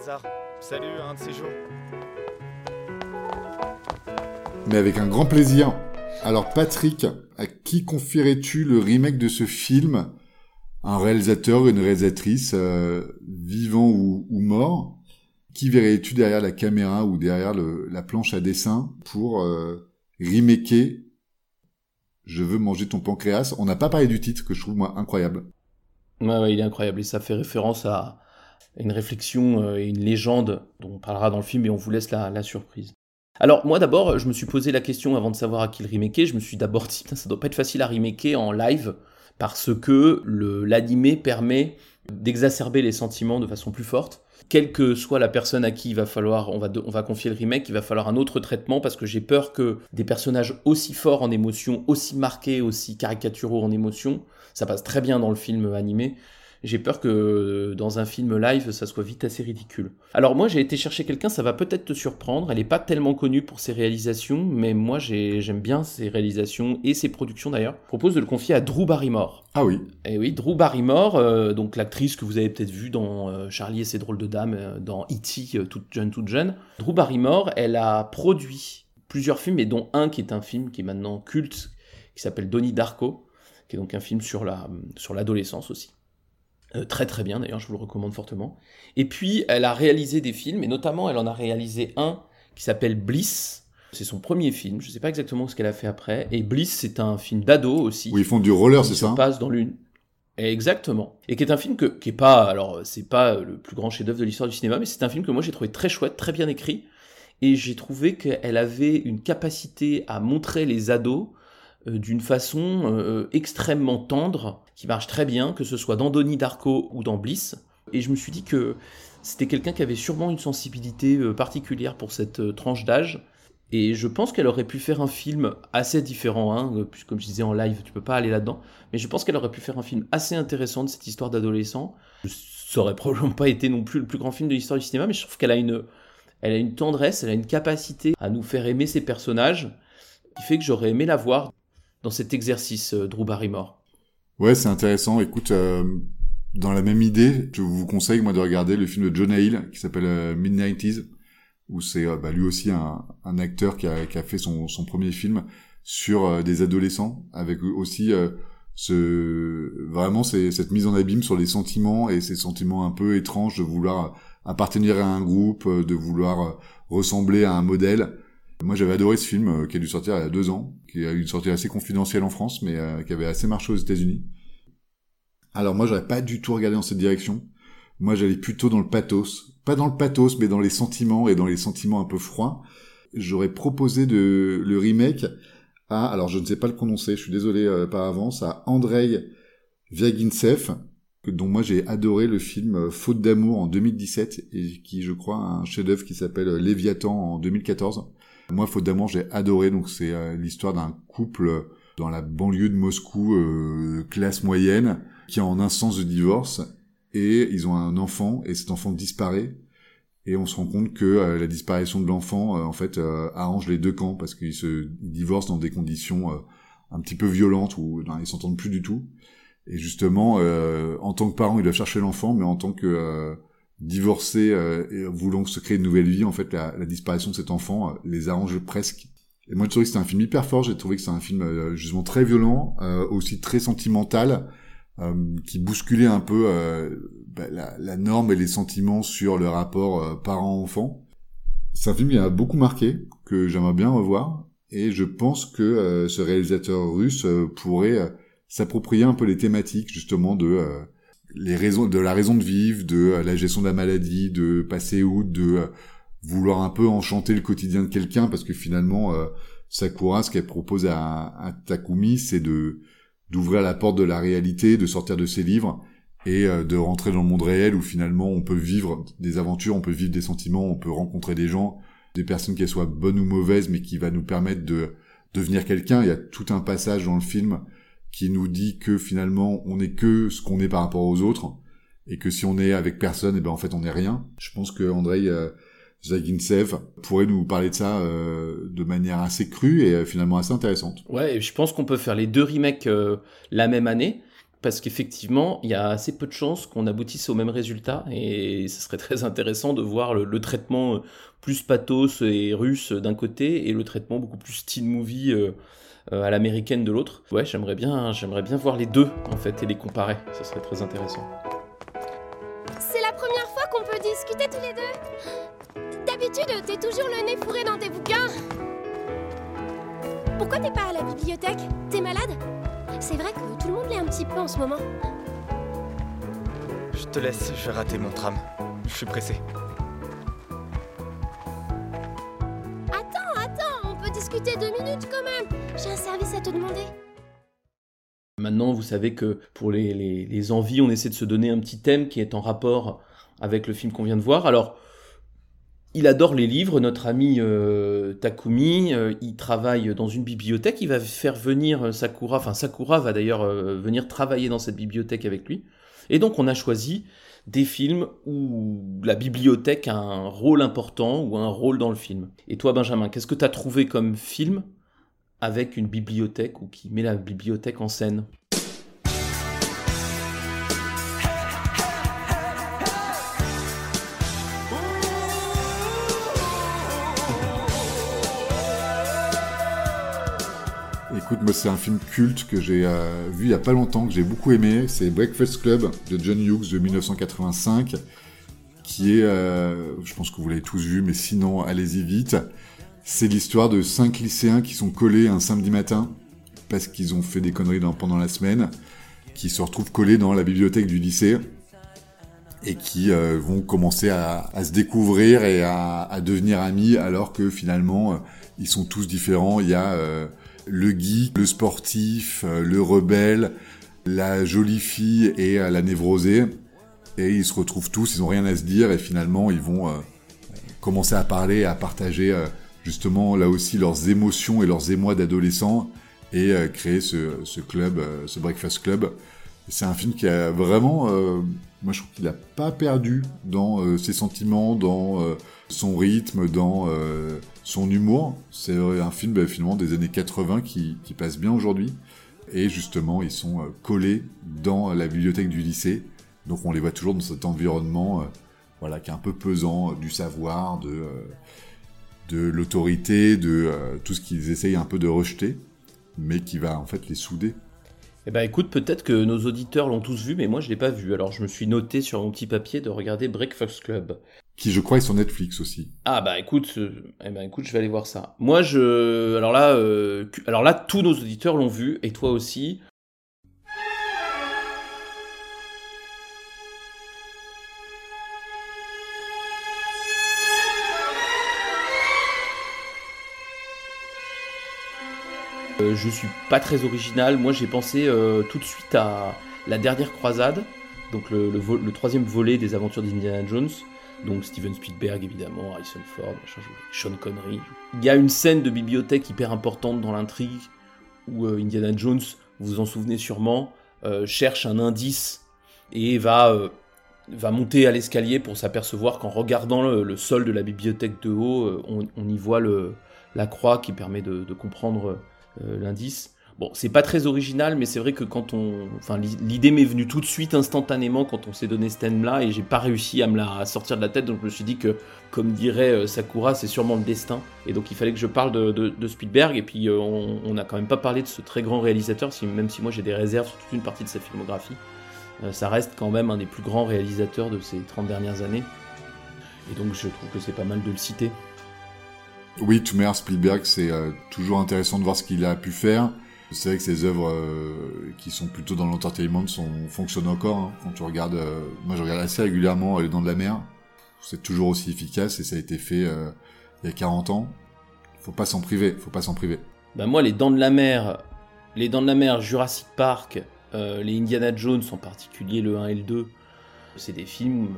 Hasard. Salut, un de ces jours. Mais avec un grand plaisir. Alors Patrick, à qui confierais-tu le remake de ce film? Un réalisateur, une réalisatrice, euh, vivant ou, mort Qui verrais-tu derrière la caméra ou derrière la planche à dessin pour euh, remaker Je veux manger ton pancréas On n'a pas parlé du titre que je trouve moi incroyable. Ouais, ouais, il est incroyable et ça fait référence à, une réflexion euh, et une légende dont on parlera dans le film et on vous laisse la, surprise. Alors moi d'abord, je me suis posé la question avant de savoir à qui le remaker, je me suis d'abord dit, ça doit pas être facile à remaker en live, parce que l'animé permet d'exacerber les sentiments de façon plus forte. Quelle que soit la personne à qui il va falloir, on va, on va confier le remake, il va falloir un autre traitement parce que j'ai peur que des personnages aussi forts en émotion, aussi marqués, aussi caricaturaux en émotion, ça passe très bien dans le film animé, j'ai peur que euh, dans un film live, ça soit vite assez ridicule. Alors moi, j'ai été chercher quelqu'un, ça va peut-être te surprendre. Elle n'est pas tellement connue pour ses réalisations, mais moi, j'aime bien ses réalisations et ses productions d'ailleurs. Je propose de le confier à Drew Barrymore. Ah oui. Et eh oui, Drew Barrymore, euh, donc l'actrice que vous avez peut-être vue dans euh, Charlie et ses drôles de dames, dans E.T., toute jeune, toute jeune. Drew Barrymore, elle a produit plusieurs films, et dont un qui est un film qui est maintenant culte, qui s'appelle Donnie Darko, qui est donc un film sur la sur l'adolescence aussi. Euh, très très bien d'ailleurs, je vous le recommande fortement. Et puis elle a réalisé des films, et notamment elle en a réalisé un qui s'appelle Bliss. C'est son premier film, je ne sais pas exactement ce qu'elle a fait après. Et Bliss, c'est un film d'ado aussi. Où ils font du roller, c'est ça passe dans l'une. Exactement. Et qui est un film que, qui est pas, alors c'est pas le plus grand chef-d'œuvre de l'histoire du cinéma, mais c'est un film que moi j'ai trouvé très chouette, très bien écrit. Et j'ai trouvé qu'elle avait une capacité à montrer les ados d'une façon euh, extrêmement tendre, qui marche très bien, que ce soit dans Donnie Darko ou dans Bliss. Et je me suis dit que c'était quelqu'un qui avait sûrement une sensibilité euh, particulière pour cette tranche d'âge. Et je pense qu'elle aurait pu faire un film assez différent, hein, puisque comme je disais en live, tu peux pas aller là-dedans. Mais je pense qu'elle aurait pu faire un film assez intéressant de cette histoire d'adolescent. Ça aurait probablement pas été non plus le plus grand film de l'histoire du cinéma, mais je trouve qu'elle a une, Elle a une tendresse, elle a une capacité à nous faire aimer ses personnages, qui fait que j'aurais aimé la voir dans cet exercice, euh, Drew Barrymore. Ouais, c'est intéressant. Écoute, euh, dans la même idée, je vous conseille moi de regarder le film de Jonah Hill qui s'appelle euh, Mid-90s, où c'est euh, bah, lui aussi un, acteur qui a, fait son, son, premier film sur des adolescents, avec aussi ce vraiment cette mise en abîme sur les sentiments et ces sentiments un peu étranges de vouloir appartenir à un groupe, de vouloir ressembler à un modèle. Moi, j'avais adoré ce film qui a dû sortir il y a deux ans, qui a eu une sortie assez confidentielle en France, mais qui avait assez marché aux États-Unis. Alors moi, j'aurais pas du tout regardé dans cette direction. Moi, j'allais plutôt dans le pathos. Pas dans le pathos, mais dans les sentiments et dans les sentiments un peu froids. J'aurais proposé de le remake à, alors je ne sais pas le prononcer, je suis désolé euh, par avance, à Andrei Vyagintsev, dont moi j'ai adoré le film euh, Faute d'amour en 2017 et qui, je crois, a un chef-d'œuvre qui s'appelle euh, Léviathan en 2014. Moi, Faute d'amour, j'ai adoré. Donc c'est euh, l'histoire d'un couple dans la banlieue de Moscou, euh, classe moyenne, qui est en instance de divorce et ils ont un enfant et cet enfant disparaît et on se rend compte que euh, la disparition de l'enfant euh, en fait arrange les deux camps parce qu'ils se divorcent dans des conditions un petit peu violentes où non, ils s'entendent plus du tout et justement en tant que parent ils doivent chercher l'enfant mais en tant que divorcés et voulant se créer une nouvelle vie en fait la, la disparition de cet enfant les arrange presque et moi, je trouvais que c'était un film hyper fort. J'ai trouvé que c'est un film euh, justement très violent, euh, aussi très sentimental, euh, qui bousculait un peu euh, bah, la, la, norme et les sentiments sur le rapport euh, parent-enfant. C'est un film qui m'a beaucoup marqué, que j'aimerais bien revoir. Et je pense que euh, ce réalisateur russe pourrait s'approprier un peu les thématiques justement de les raisons, de la raison de vivre, de la gestion de la maladie, de passer outre, de vouloir un peu enchanter le quotidien de quelqu'un parce que finalement euh, Sakura ce qu'elle propose à, Takumi c'est de d'ouvrir la porte de la réalité de sortir de ses livres et euh, de rentrer dans le monde réel où finalement on peut vivre des aventures on peut vivre des sentiments on peut rencontrer des gens des personnes qu'elles soient bonnes ou mauvaises mais qui va nous permettre de devenir quelqu'un. Il y a tout un passage dans le film qui nous dit que finalement on n'est que ce qu'on est par rapport aux autres et que si on est avec personne et ben en fait on n'est rien je pense que Andrei euh, pourrait nous parler de ça euh, de manière assez crue et euh, finalement assez intéressante. Ouais, je pense qu'on peut faire les deux remakes euh, la même année, parce qu'effectivement, il y a assez peu de chances qu'on aboutisse au même résultat, et ce serait très intéressant de voir le, le traitement plus pathos et russe d'un côté, et le traitement beaucoup plus teen movie à l'américaine de l'autre. Ouais, j'aimerais bien, j'aimerais bien voir les deux, en fait, et les comparer, ça serait très intéressant. C'est la première fois qu'on peut discuter tous les deux D'habitude, t'es toujours le nez fourré dans tes bouquins. Pourquoi t'es pas à la bibliothèque? T'es malade? C'est vrai que tout le monde l'est un petit peu en ce moment. Je te laisse, je vais rater mon tram. Je suis pressé. Attends, attends, on peut discuter deux minutes quand même. J'ai un service à te demander. Maintenant, vous savez que pour les, envies, on essaie de se donner un petit thème qui est en rapport avec le film qu'on vient de voir. Alors, il adore les livres, notre ami euh, Takumi. Euh, il travaille dans une bibliothèque. Il va faire venir Sakura. Enfin, Sakura va d'ailleurs euh, venir travailler dans cette bibliothèque avec lui. Et donc, on a choisi des films où la bibliothèque a un rôle important ou un rôle dans le film. Et toi, Benjamin, qu'est-ce que tu as trouvé comme film avec une bibliothèque ou qui met la bibliothèque en scène Écoute, moi c'est un film culte que j'ai euh, vu il y a pas longtemps, que j'ai beaucoup aimé. C'est Breakfast Club de John Hughes de 1985, qui est, euh, je pense que vous l'avez tous vu, mais sinon allez-y vite. C'est l'histoire de cinq lycéens qui sont collés un samedi matin parce qu'ils ont fait des conneries pendant la semaine, qui se retrouvent collés dans la bibliothèque du lycée et qui euh, vont commencer à, se découvrir et à, devenir amis alors que finalement euh, ils sont tous différents. Il y a euh, le geek, le sportif, le rebelle, la jolie fille et la névrosée. Et ils se retrouvent tous, ils ont rien à se dire et finalement ils vont commencer à parler, à partager justement là aussi leurs émotions et leurs émois d'adolescents et créer ce, club, ce breakfast club C'est un film qui a vraiment, euh, moi je trouve qu'il a pas perdu dans euh, ses sentiments, dans euh, son rythme, dans son humour. C'est un film bah, finalement des années 80 qui, qui passe bien aujourd'hui. Et justement, ils sont collés dans la bibliothèque du lycée. Donc on les voit toujours dans cet environnement, voilà, qui est un peu pesant, du savoir, de de l'autorité, de tout ce qu'ils essayent un peu de rejeter, mais qui va en fait les souder eh ben écoute, peut-être que nos auditeurs l'ont tous vu, mais moi je l'ai pas vu. Alors je me suis noté sur mon petit papier de regarder Breakfast Club. Qui je crois est sur Netflix aussi. Ah bah écoute, euh, eh ben écoute, je vais aller voir ça. Moi je, alors là, euh, alors là, tous nos auditeurs l'ont vu et toi aussi. Euh, je suis pas très original. Moi, j'ai pensé euh, tout de suite à La Dernière Croisade, donc le, troisième volet des aventures d'Indiana Jones. Donc Steven Spielberg, évidemment, Harrison Ford, Sean Connery. Il y a une scène de bibliothèque hyper importante dans l'intrigue où euh, Indiana Jones, vous vous en souvenez sûrement, cherche un indice et va, va monter à l'escalier pour s'apercevoir qu'en regardant le, sol de la bibliothèque de haut, on, y voit la croix qui permet de comprendre euh, l'indice. Bon, c'est pas très original, mais c'est vrai que quand on. Enfin, l'idée m'est venue tout de suite, instantanément, quand on s'est donné ce thème-là, et j'ai pas réussi à me la sortir de la tête, donc je me suis dit que, comme dirait euh, Sakura, c'est sûrement le destin. Et donc il fallait que je parle de, Spielberg, et puis euh, on n'a quand même pas parlé de ce très grand réalisateur, même si moi j'ai des réserves sur toute une partie de sa filmographie. ça reste quand même un des plus grands réalisateurs de ces 30 dernières années. Et donc je trouve que c'est pas mal de le citer. Oui, Tumer Spielberg, c'est euh, toujours intéressant de voir ce qu'il a pu faire. C'est vrai que ses œuvres euh, qui sont plutôt dans l'entertainment fonctionnent encore. Hein. Quand tu regardes, euh, moi je regarde assez régulièrement Les Dents de la Mer. C'est toujours aussi efficace et ça a été fait il y a 40 ans. Faut pas s'en priver, faut pas s'en priver. Ben moi, Les Dents de la Mer, Les Dents de la Mer, Jurassic Park, les Indiana Jones en particulier, le 1 et le 2, c'est des films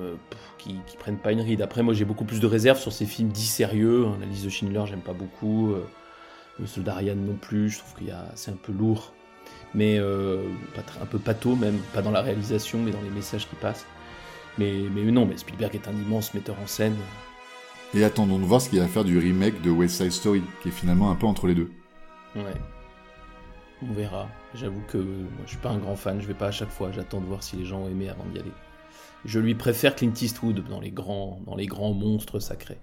qui, prennent pas une ride. Après, moi, j'ai beaucoup plus de réserves sur ces films dits sérieux. La liste de Schindler, j'aime pas beaucoup. Euh, le soldat Ryan non plus. Je trouve qu'il y a, c'est un peu lourd, mais euh, un peu pâteau même, pas dans la réalisation, mais dans les messages qui passent. Mais, mais non, mais Spielberg est un immense metteur en scène. Et attendons de voir ce qu'il va faire du remake de West Side Story, qui est finalement un peu entre les deux. Ouais. On verra. J'avoue que moi, je suis pas un grand fan, je vais pas à chaque fois, j'attends de voir si les gens ont aimé avant d'y aller. Je lui préfère Clint Eastwood dans les grands, dans les grands monstres sacrés.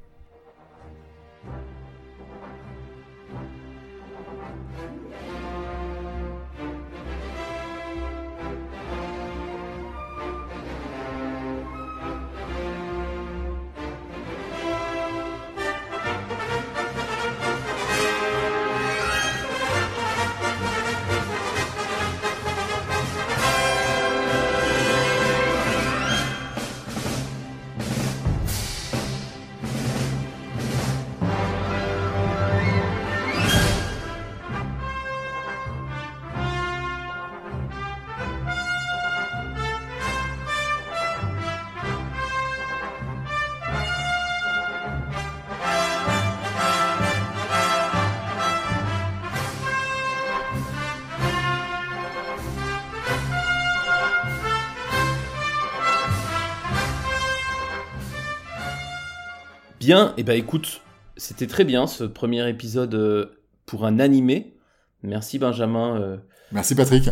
Bien, et eh ben écoute, c'était très bien ce premier épisode euh, pour un animé. Merci Benjamin. Euh. Merci Patrick.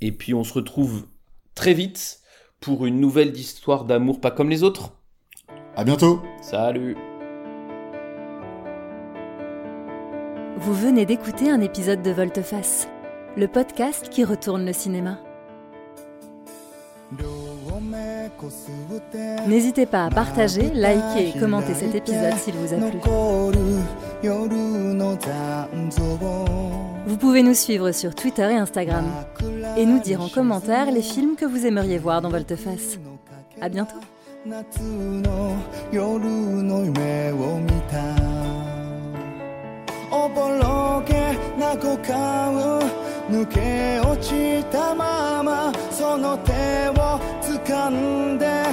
Et puis on se retrouve très vite pour une nouvelle histoire d'amour pas comme les autres. À bientôt. Salut. Vous venez d'écouter un épisode de Volteface, le podcast qui retourne le cinéma. N'hésitez pas à partager, liker et commenter cet épisode s'il vous a plu. Vous pouvez nous suivre sur Twitter et Instagram et nous dire en commentaire les films que vous aimeriez voir dans Volteface. À bientôt. சந்த